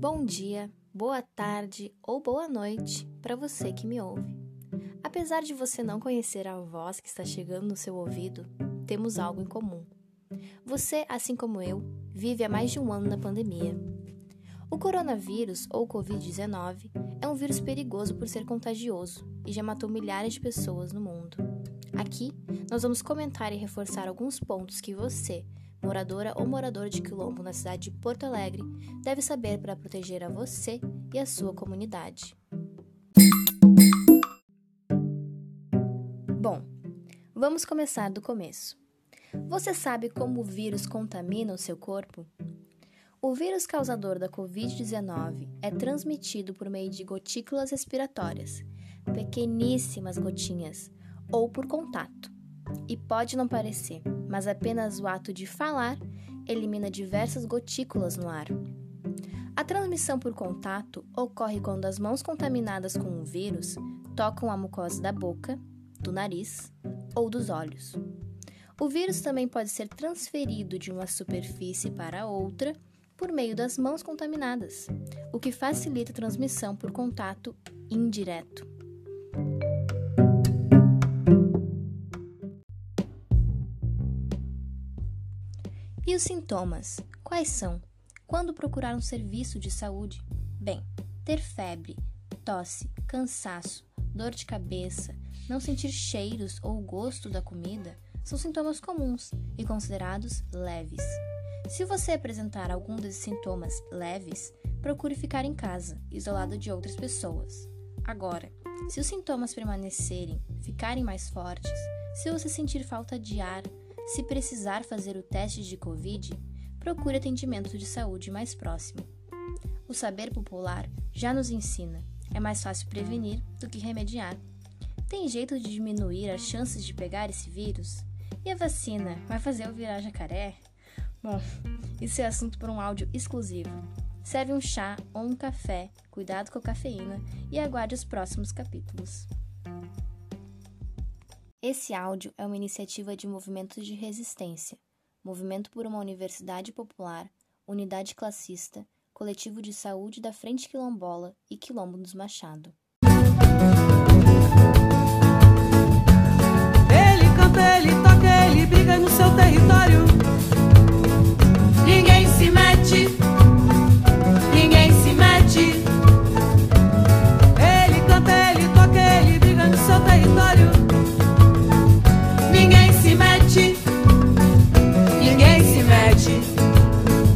Bom dia, boa tarde ou boa noite para você que me ouve. Apesar de você não conhecer a voz que está chegando no seu ouvido, temos algo em comum. Você, assim como eu, vive há mais de um ano na pandemia. O coronavírus, ou Covid-19, é um vírus perigoso por ser contagioso e já matou milhares de pessoas no mundo. Aqui, nós vamos comentar e reforçar alguns pontos que você, moradora ou morador de quilombo na cidade de Porto Alegre, deve saber para proteger a você e a sua comunidade. Bom, vamos começar do começo. Você sabe como o vírus contamina o seu corpo? O vírus causador da Covid-19 é transmitido por meio de gotículas respiratórias, pequeníssimas gotinhas, ou por contato. E pode não parecer, mas apenas o ato de falar elimina diversas gotículas no ar. A transmissão por contato ocorre quando as mãos contaminadas com o vírus tocam a mucosa da boca, do nariz ou dos olhos. O vírus também pode ser transferido de uma superfície para outra por meio das mãos contaminadas, o que facilita a transmissão por contato indireto. E os sintomas? Quais são? Quando procurar um serviço de saúde? Bem, ter febre, tosse, cansaço, dor de cabeça, não sentir cheiros ou gosto da comida são sintomas comuns e considerados leves. Se você apresentar algum desses sintomas leves, procure ficar em casa, isolado de outras pessoas. Agora, se os sintomas permanecerem, ficarem mais fortes, se você sentir falta de ar, se precisar fazer o teste de Covid, procure atendimento de saúde mais próximo. O saber popular já nos ensina: é mais fácil prevenir do que remediar. Tem jeito de diminuir as chances de pegar esse vírus? E a vacina vai fazer eu virar jacaré? Bom, isso é assunto para um áudio exclusivo. Serve um chá ou um café, cuidado com a cafeína e aguarde os próximos capítulos. Esse áudio é uma iniciativa de movimentos de resistência, Movimento por uma Universidade Popular, Unidade Classista, Coletivo de Saúde da Frente Quilombola e Quilombo dos Machado.